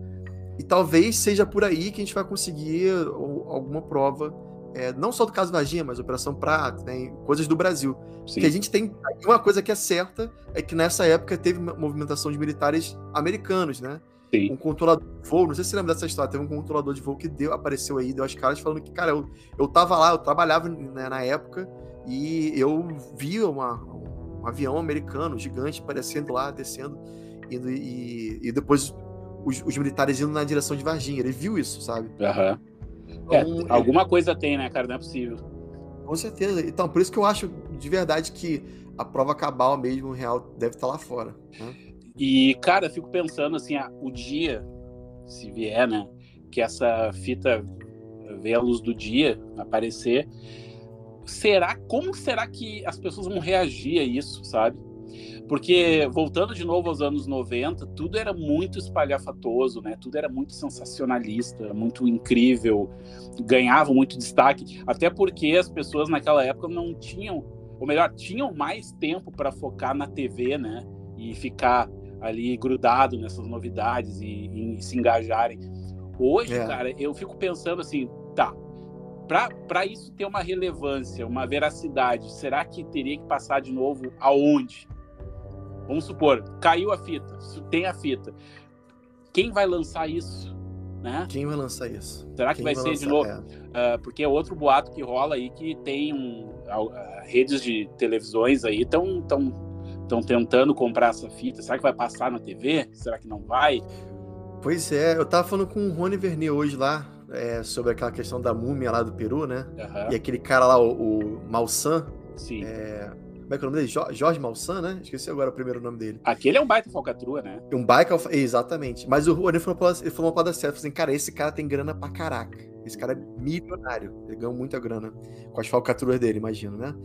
S2: E talvez seja por aí que a gente vai conseguir alguma prova, é, não só do caso Varginha, mas Operação Prata, né? coisas do Brasil. Sim. Que a gente tem uma coisa que é certa é que nessa época teve movimentação de militares americanos, né?
S1: Sim.
S2: um controlador de voo, não sei se você lembra dessa história, teve um controlador de voo que deu, apareceu aí, deu as caras falando que, cara, eu, eu tava lá, eu trabalhava né, na época e eu vi uma, um avião americano gigante aparecendo lá, descendo, indo, e, e depois os, os, militares indo na direção de Varginha. Ele viu isso, sabe?
S1: Uhum. É, então, alguma ele... coisa tem, né, cara? Não é possível.
S2: Com certeza. Então, por isso que eu acho de verdade que a prova cabal mesmo, real, deve estar lá fora. Né?
S1: E, cara, fico pensando assim, ah, o dia, se vier, né, que essa fita vê a luz do dia aparecer, será, como será que as pessoas vão reagir a isso, sabe? Porque, voltando de novo aos anos 90, tudo era muito espalhafatoso, né? Tudo era muito sensacionalista, muito incrível, ganhava muito destaque, até porque as pessoas naquela época não tinham, ou melhor, tinham mais tempo para focar na TV, né? E ficar ali grudado nessas novidades e, e se engajarem. Hoje, é. cara, eu fico pensando assim, tá, para isso ter uma relevância, uma veracidade, será que teria que passar de novo aonde? Vamos supor, caiu a fita, tem a fita. Quem vai lançar isso? Né?
S2: Quem vai lançar isso?
S1: Será que vai, vai ser lançar, de novo? É. Uh, porque é outro boato que rola aí que tem um, uh, redes de televisões aí estão tão estão tentando comprar essa fita. Será que vai passar na TV? Será que não vai?
S2: Pois é, eu tava falando com o Rony Vernier hoje lá, é, sobre aquela questão da múmia lá do Peru, né? Uhum. E aquele cara lá, o, o Malsan.
S1: Sim.
S2: É, como é que é o nome dele? Jorge Malsan, né? Esqueci agora o primeiro nome dele.
S1: Aquele é um baita falcatrua, né?
S2: Um baita, exatamente. Mas o Rony falou, ele falou uma parada certa. Falou assim, cara, esse cara tem grana pra caraca. Esse cara é milionário. Ele ganhou muita grana com as falcatruas dele, imagino, né?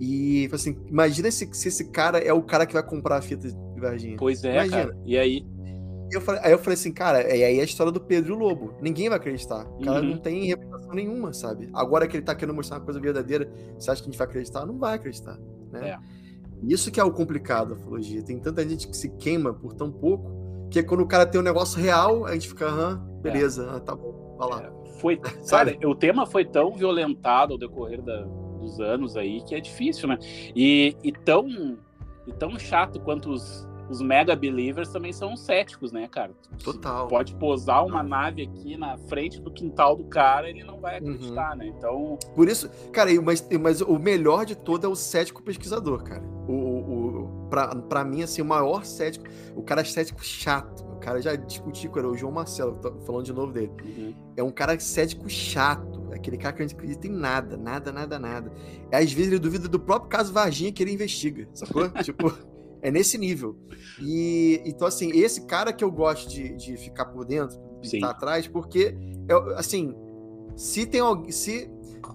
S2: E assim, imagina se, se, esse cara é o cara que vai comprar a fita de Varginha.
S1: Pois é, imagina. Cara. E aí?
S2: E eu falei, aí eu falei assim, cara, e aí é a história do Pedro e o Lobo. Ninguém vai acreditar. O cara uhum. não tem reputação nenhuma, sabe? Agora que ele tá querendo mostrar uma coisa verdadeira, você acha que a gente vai acreditar? Não vai acreditar, né? É. Isso que é o complicado da ufologia. Tem tanta gente que se queima por tão pouco, que quando o cara tem um negócio real, a gente fica, aham, beleza, é. tá bom, vai lá.
S1: É. Foi, cara, o tema foi tão violentado ao decorrer da, dos anos aí que é difícil, né? E, e, tão, e tão chato quanto os, os mega believers também são céticos, né, cara?
S2: Total.
S1: Você pode posar uma nave aqui na frente do quintal do cara, ele não vai acreditar, uhum. né? Então.
S2: Por isso, cara, mas, mas o melhor de todo é o cético pesquisador, cara. O, o, pra, pra mim, assim, o maior cético, o cara é cético chato. O cara já discutiu com ele, o João Marcelo, tô falando de novo dele. Uhum. É um cara cético chato Aquele cara que não acredita em nada, nada, nada, nada. Às vezes ele duvida do próprio caso Varginha que ele investiga, sacou? tipo, é nesse nível. E então, assim, esse cara que eu gosto de, de ficar por dentro, de estar atrás, porque, eu, assim, se tem alguém. Se,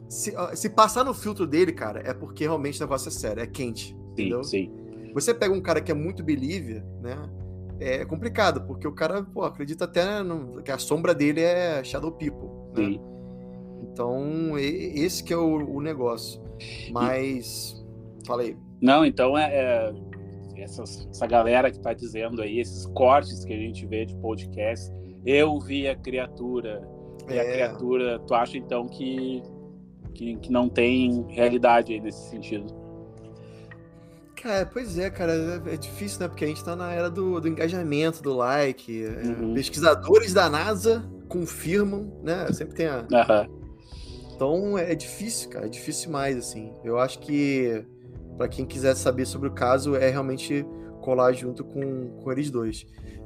S2: se, se, passar no filtro dele, cara, é porque realmente o negócio é sério, é quente. Sim, entendeu? sim. Você pega um cara que é muito believer, né? É complicado, porque o cara pô, acredita até no, que a sombra dele é Shadow People. Né? Sim. Então, esse que é o, o negócio. Mas. Falei.
S1: Não, então é, é essas, essa galera que está dizendo aí, esses cortes que a gente vê de podcast, eu vi a criatura. E é. a criatura, tu acha então que, que, que não tem realidade aí nesse sentido?
S2: Cara, pois é, cara, é, é difícil, né? Porque a gente tá na era do, do engajamento, do like. É, uhum. Pesquisadores da NASA confirmam, né? Sempre tem a. Uhum. Então é difícil, cara, é difícil mais, assim. Eu acho que para quem quiser saber sobre o caso, é realmente colar junto com, com eles dois.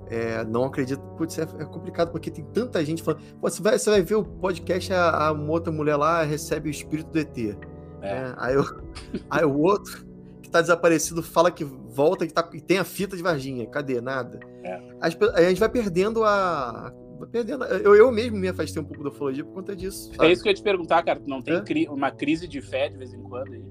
S2: É, não acredito, putz, é, é, complicado porque tem tanta gente falando. Você vai, você vai ver o podcast, a, a outra mulher lá recebe o espírito do ET. É. É, aí, eu, aí o outro que tá desaparecido fala que volta que, tá, que tem a fita de Varginha. Cadê? Nada. É. A, a gente vai perdendo a. Vai perdendo. Eu, eu mesmo me afastei um pouco da ufologia por conta disso.
S1: Sabe? É isso que eu ia te perguntar, cara. Tu não tem cri uma crise de fé de vez em quando aí?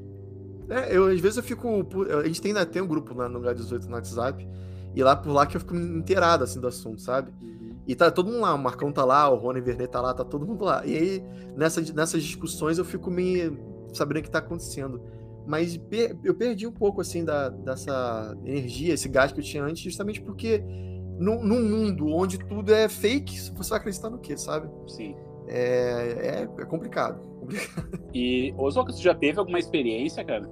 S2: É, eu às vezes eu fico. A gente tem, tem um grupo lá no Lugar 18 no WhatsApp. E lá por lá que eu fico inteirado assim do assunto, sabe? Uhum. E tá todo mundo lá, o Marcão tá lá, o Rony Vernet tá lá, tá todo mundo lá. E aí, nessa, nessas discussões, eu fico me sabendo o que tá acontecendo. Mas eu perdi um pouco, assim, da, dessa energia, esse gás que eu tinha antes, justamente porque num, num mundo onde tudo é fake, você vai acreditar no quê, sabe?
S1: Sim.
S2: É, é, é complicado.
S1: E, Oswaldo, você já teve alguma experiência, cara?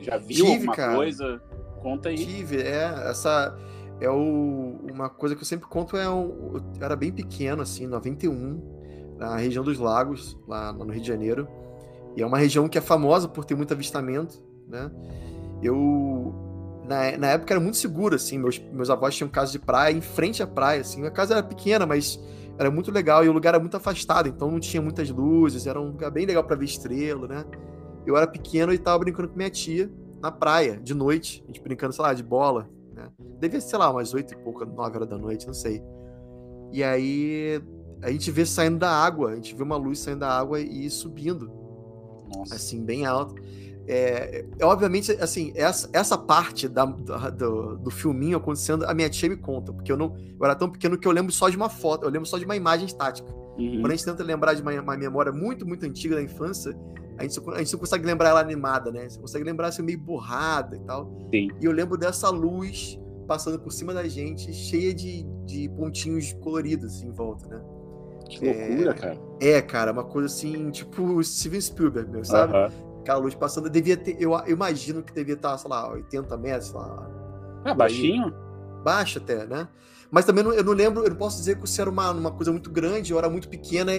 S1: Já viu Tive, alguma cara. coisa? Conta aí.
S2: Tive, é. Essa é o, uma coisa que eu sempre conto. É um, eu era bem pequeno, assim, 91, na região dos lagos, lá no Rio de Janeiro. E é uma região que é famosa por ter muito avistamento, né? Eu. Na, na época era muito seguro, assim. Meus, meus avós tinham casa de praia em frente à praia, assim. A casa era pequena, mas era muito legal e o lugar era muito afastado, então não tinha muitas luzes, era um lugar bem legal para ver estrela, né? Eu era pequeno e tava brincando com minha tia na praia, de noite, a gente brincando, sei lá, de bola, né? Devia ser, sei lá, umas oito e pouca, nove horas da noite, não sei. E aí a gente vê saindo da água, a gente vê uma luz saindo da água e subindo. Nossa. Assim, bem alto. É, é, obviamente, assim, essa, essa parte da, do, do filminho acontecendo, a minha tia me conta, porque eu não eu era tão pequeno que eu lembro só de uma foto, eu lembro só de uma imagem estática. Uhum. Quando a gente tenta lembrar de uma, uma, memória muito, muito antiga da infância, a gente, a gente não consegue lembrar ela animada, né? Você consegue lembrar assim, meio borrada e tal. Sim. E eu lembro dessa luz passando por cima da gente, cheia de, de pontinhos coloridos assim, em volta, né?
S1: Que loucura,
S2: é,
S1: cara.
S2: É, cara, uma coisa assim, tipo Steven Spielberg, meu, sabe? Uhum aquela luz passando, devia ter, eu, eu imagino que devia estar, sei lá, 80 metros, lá.
S1: Ah, baixinho?
S2: Baixo até, né? Mas também não, eu não lembro, eu não posso dizer que se era uma, uma coisa muito grande ou era muito pequena.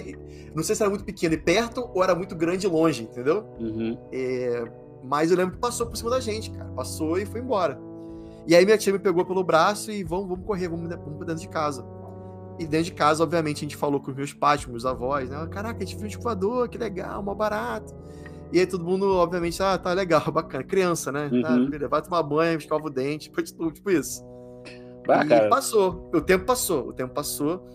S2: Não sei se era muito pequena e perto ou era muito grande e longe, entendeu? Uhum. É, mas eu lembro que passou por cima da gente, cara. Passou e foi embora. E aí minha tia me pegou pelo braço e vamos, vamos correr, vamos, vamos pra dentro de casa. E dentro de casa, obviamente, a gente falou com os meus pais, com meus avós, né? Caraca, a gente viu um escovador, que legal, mó barato. E aí todo mundo, obviamente, ah, tá legal, bacana. Criança, né? Uhum. Ah, vai tomar banho, escova o dente, tipo, tipo isso. Bah, e passou. O tempo passou. O tempo passou.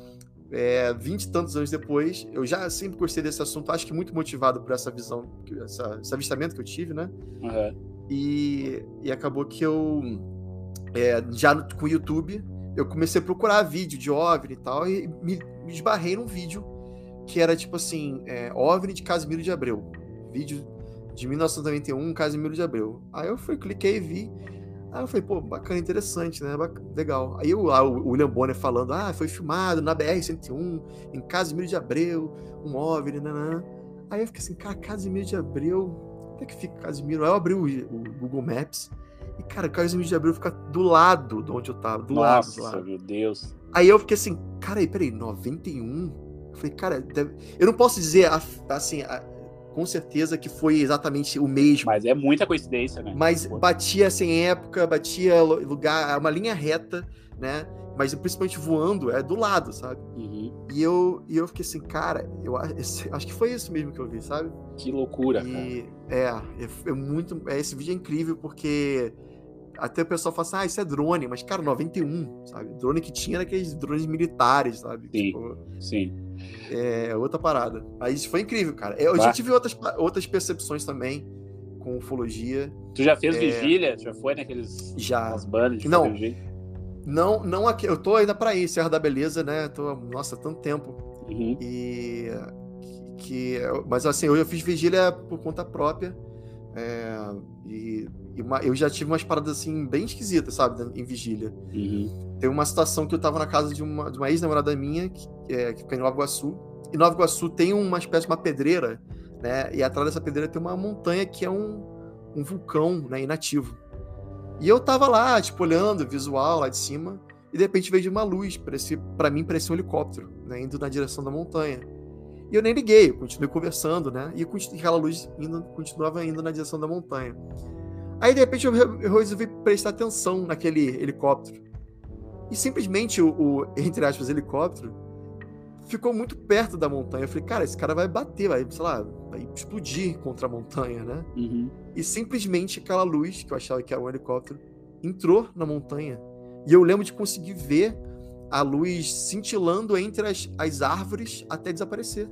S2: É, 20 e tantos anos depois, eu já sempre gostei desse assunto, acho que muito motivado por essa visão, essa, esse avistamento que eu tive, né? Uhum. E, e acabou que eu, é, já no, com o YouTube, eu comecei a procurar vídeo de OVNI e tal, e me, me esbarrei num vídeo que era tipo assim: é, OVNI de Casimiro de Abreu vídeo de 1991, Casimiro de Abreu. Aí eu fui, cliquei e vi. Aí eu falei, pô, bacana, interessante, né? Bacana, legal. Aí o, o William Bonner falando, ah, foi filmado na BR-101, em Casimiro de Abreu, um OVNI, nanã. Aí eu fiquei assim, cara, Casimiro de Abreu, onde é que fica Casimiro? Aí eu abri o, o Google Maps e, cara, Casimiro de Abreu fica do lado de onde eu tava, do
S1: Nossa,
S2: lado. Nossa,
S1: meu Deus.
S2: Aí eu fiquei assim, cara, aí, peraí, 91? Eu falei, cara, deve... eu não posso dizer, assim, com certeza que foi exatamente o mesmo.
S1: Mas é muita coincidência, né?
S2: Mas batia sem época, batia lugar, uma linha reta, né? mas principalmente voando, é do lado, sabe?
S1: Uhum.
S2: E eu, e eu fiquei assim, cara, eu acho que foi isso mesmo que eu vi, sabe?
S1: Que loucura,
S2: e, cara. É, é, é muito. É, esse vídeo é incrível porque até o pessoal fala assim, ah, isso é drone, mas, cara, 91, sabe? Drone que tinha aqueles drones militares, sabe?
S1: Sim, tipo, sim.
S2: É outra parada. Mas foi incrível, cara. Eu já tive outras, outras percepções também com ufologia.
S1: Tu já fez é... vigília? Já foi naqueles
S2: já.
S1: bandas
S2: Não, não, não aqui. Eu tô ainda pra ir, Serra da Beleza, né? Tô, nossa, tanto tempo.
S1: Uhum.
S2: E que, mas assim, eu já fiz vigília por conta própria. É, e, e uma, eu já tive umas paradas assim bem esquisitas, sabe, em vigília.
S1: Uhum.
S2: Teve uma situação que eu tava na casa de uma, de uma ex-namorada minha, que, é, que fica em Nova Iguaçu. E Nova Iguaçu tem uma espécie de uma pedreira, né? E atrás dessa pedreira tem uma montanha que é um, um vulcão né, inativo. E eu tava lá, tipo, olhando visual lá de cima, e de repente vejo uma luz, para mim parecia um helicóptero, né, indo na direção da montanha. E eu nem liguei, eu continuei conversando, né? E aquela luz indo, continuava indo na direção da montanha. Aí, de repente, eu resolvi prestar atenção naquele helicóptero. E simplesmente o, o, entre aspas, helicóptero ficou muito perto da montanha. Eu falei, cara, esse cara vai bater, vai, sei lá, vai explodir contra a montanha, né?
S1: Uhum.
S2: E simplesmente aquela luz, que eu achava que era um helicóptero, entrou na montanha. E eu lembro de conseguir ver a luz cintilando entre as, as árvores até desaparecer.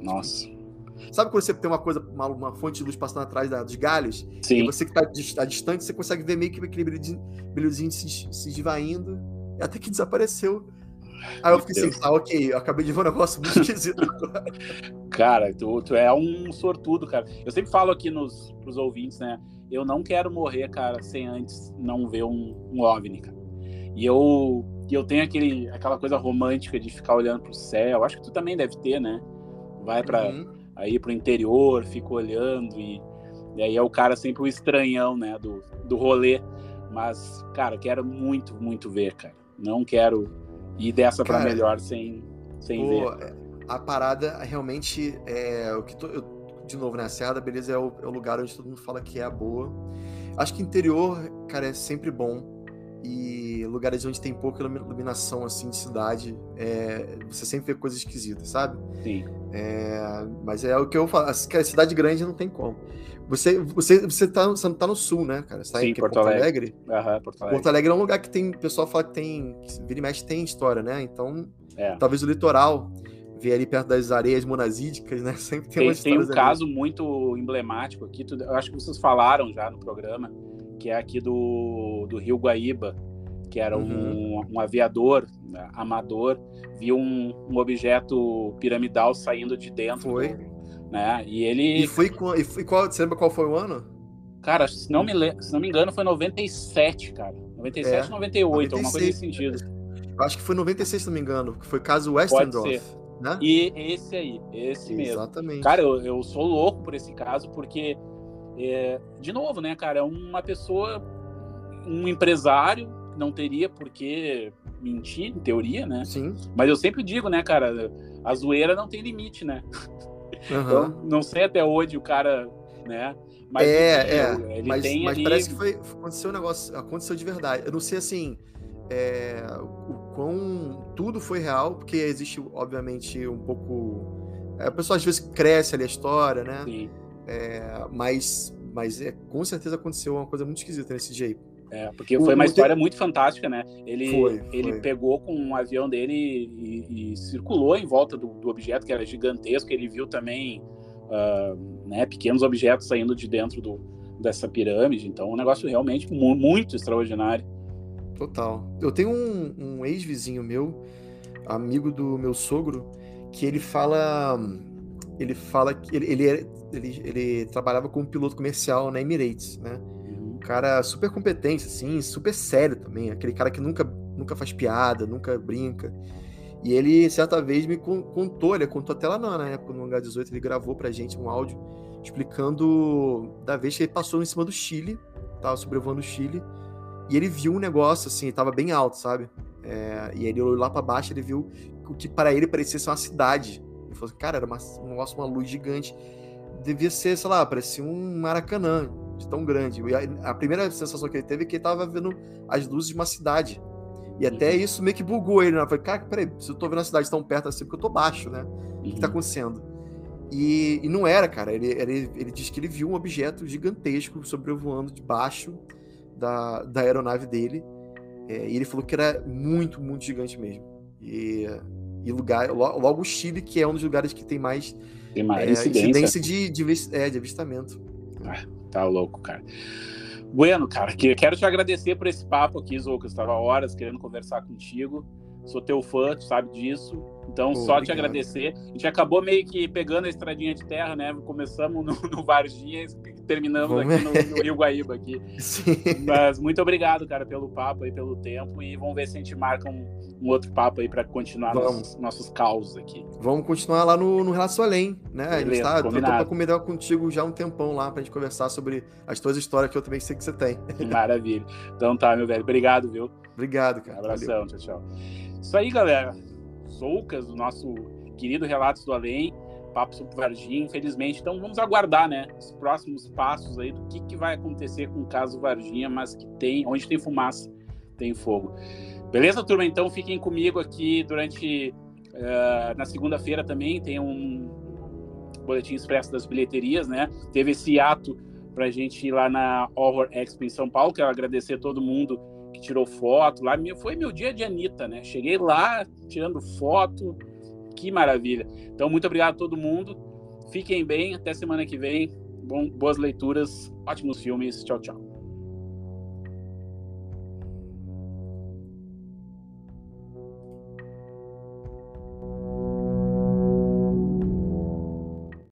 S1: Nossa.
S2: Sabe quando você tem uma coisa, uma, uma fonte de luz passando atrás da, dos galhos?
S1: Sim.
S2: E você que está distante, você consegue ver meio que aquele brilhozinho se, se esvaindo, até que desapareceu. Aí eu fiquei assim, ah, ok, eu acabei de ver um negócio muito esquisito agora.
S1: Cara, tu, tu é um sortudo, cara. Eu sempre falo aqui nos pros ouvintes, né? Eu não quero morrer, cara, sem antes não ver um, um OVNI, cara. E eu, eu tenho aquele, aquela coisa romântica de ficar olhando pro céu. Acho que tu também deve ter, né? vai para uhum. aí pro interior, fica olhando e, e, aí é o cara sempre o estranhão, né, do, do rolê. Mas, cara, quero muito, muito ver, cara. Não quero ir dessa para melhor sem, sem pô, ver.
S2: A parada realmente é o que tô, eu, de novo, né? A Serra da Beleza é o, é o lugar onde todo mundo fala que é a boa. Acho que interior, cara, é sempre bom e lugares onde tem pouca iluminação assim de cidade, é, você sempre vê coisas esquisitas, sabe?
S1: Sim.
S2: É, mas é o que eu falo, a cidade grande não tem como. Você, você, você, tá, você não tá no sul, né, cara? Você tá
S1: Sim,
S2: em
S1: Porto, Porto Alegre. Alegre?
S2: Porto Alegre. Porto Alegre é um lugar que tem. O pessoal fala que tem. Que vira e mexe tem história, né? Então,
S1: é.
S2: talvez o litoral ver ali perto das areias monazídicas, né? Sempre tem,
S1: tem, tem um ali. caso muito emblemático aqui, eu acho que vocês falaram já no programa, que é aqui do, do Rio Guaíba, que era uhum. um, um, aviador né, amador, viu um, um, objeto piramidal saindo de dentro.
S2: Foi.
S1: Do, né? E ele.
S2: E foi, e foi qual? Você lembra qual foi o ano?
S1: Cara, se não me, se não me engano, foi 97, cara. 97, é, 98, 96, alguma coisa nesse sentido.
S2: Eu acho que foi 96, se não me engano, que foi caso Westerndorf. Né?
S1: E esse aí, esse mesmo.
S2: Exatamente.
S1: Cara, eu, eu sou louco por esse caso, porque, é, de novo, né, cara, é uma pessoa, um empresário não teria por que mentir, em teoria, né?
S2: Sim.
S1: Mas eu sempre digo, né, cara, a zoeira não tem limite, né?
S2: Uhum. Então,
S1: não sei até onde o cara, né?
S2: Mas é, é. Ele mas, mas ali... parece que foi, aconteceu um negócio, aconteceu de verdade. Eu não sei assim. É, o quão tudo foi real, porque existe, obviamente, um pouco. É, a pessoa às vezes cresce ali a história, né?
S1: Sim.
S2: É, mas mas é, com certeza aconteceu uma coisa muito esquisita nesse dia
S1: é, porque foi uma história muito fantástica, né? Ele,
S2: foi, foi.
S1: ele pegou com um avião dele e, e circulou em volta do, do, objeto, que era gigantesco. Ele viu também uh, né, pequenos objetos saindo de dentro do, dessa pirâmide. Então, um negócio realmente muito, muito extraordinário.
S2: Total. Eu tenho um, um ex-vizinho meu, amigo do meu sogro, que ele fala. Ele fala que ele, ele, ele, ele trabalhava como piloto comercial na Emirates, né? Cara super competente, assim, super sério também. Aquele cara que nunca, nunca faz piada, nunca brinca. E ele, certa vez, me contou, ele contou até lá na época, no H18, ele gravou pra gente um áudio explicando da vez que ele passou em cima do Chile, tava sobrevoando o Chile, e ele viu um negócio, assim, tava bem alto, sabe? É, e ele olhou lá para baixo, ele viu o que para ele parecia ser uma cidade. Ele falou assim, cara, era uma, um negócio, uma luz gigante. Devia ser, sei lá, parecia um Maracanã, de tão grande. E a, a, primeira sensação que ele teve é que ele estava vendo as luzes de uma cidade. E até uhum. isso meio que bugou ele, né? Eu falei, cara, peraí, se eu tô vendo a cidade tão perto assim, porque eu tô baixo, né? O que, tá uhum. acontecendo? E, e, não era, cara. Ele, ele, ele disse que ele viu um objeto gigantesco sobrevoando debaixo da, da aeronave dele. É, e ele falou que era muito, muito gigante mesmo. E, e lugar, logo o Chile, que é um dos lugares que tem mais,
S1: tem mais é, incidência.
S2: incidência, de, de, é, de avistamento.
S1: Ah, tá louco, cara. Bueno, cara, que, quero te agradecer por esse papo aqui, Zouca. Estava horas querendo conversar contigo. Sou teu fã, tu sabe disso. Então, Pô, só obrigado. te agradecer. A gente acabou meio que pegando a estradinha de terra, né? Começamos no, no Varginha terminamos vamos aqui no, no, Rio Guaíba aqui. Sim. Mas muito obrigado, cara, pelo papo aí, pelo tempo. E vamos ver se a gente marca um, um outro papo aí para continuar nossos, nossos causos aqui.
S2: Vamos continuar lá no, no Relato Além, né? Beleza, a gente tá, eu tô pra combinar contigo já um tempão lá pra gente conversar sobre as tuas histórias que eu também sei que você tem.
S1: Maravilha. Então tá, meu velho. Obrigado, viu?
S2: Obrigado, cara.
S1: Um abração, Valeu. tchau, tchau. Isso aí, galera. Soucas, o nosso querido Relatos do Além papo sobre Varginha, infelizmente. Então vamos aguardar, né, os próximos passos aí do que, que vai acontecer com o caso Varginha, mas que tem, onde tem fumaça, tem fogo. Beleza, turma? Então fiquem comigo aqui durante uh, na segunda-feira também tem um boletim expresso das bilheterias, né? Teve esse ato para a gente ir lá na Horror Expo em São Paulo. Quero agradecer a todo mundo que tirou foto lá. Foi meu dia de Anitta, né? Cheguei lá tirando foto, que maravilha. Então, muito obrigado a todo mundo. Fiquem bem. Até semana que vem. Bom, boas leituras, ótimos filmes. Tchau, tchau.